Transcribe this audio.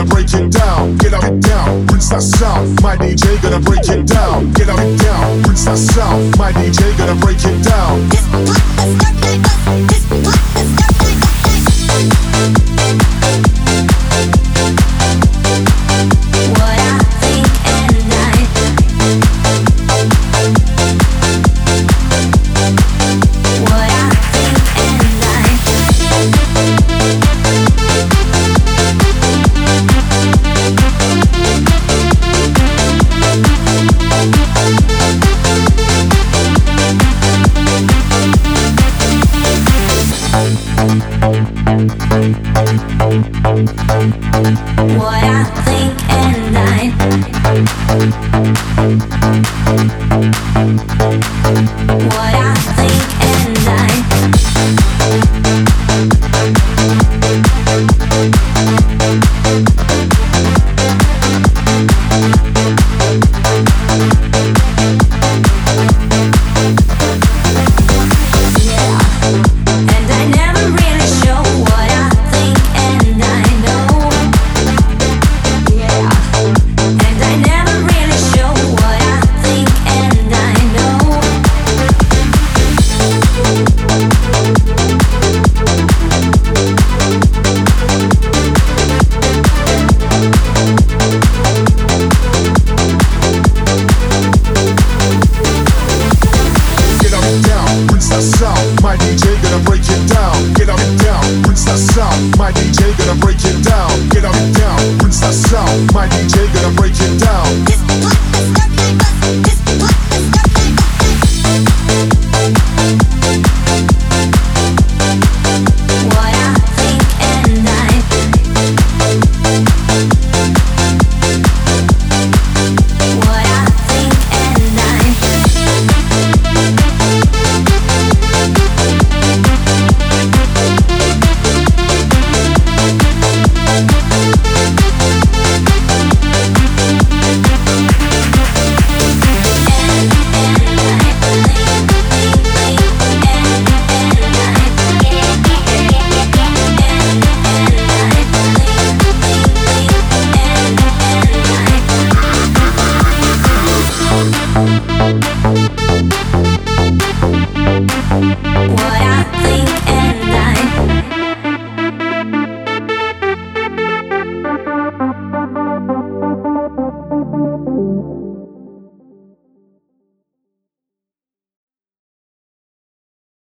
gonna break it down. Get up, and down, rinse that sound. My DJ gonna break it down. Get up, and down, rinse that sound. My DJ gonna break it down. What I think and I What I think and I rinse that sound. My DJ gonna break it down. Get up and down, rinse that sound. My DJ gonna break it What I think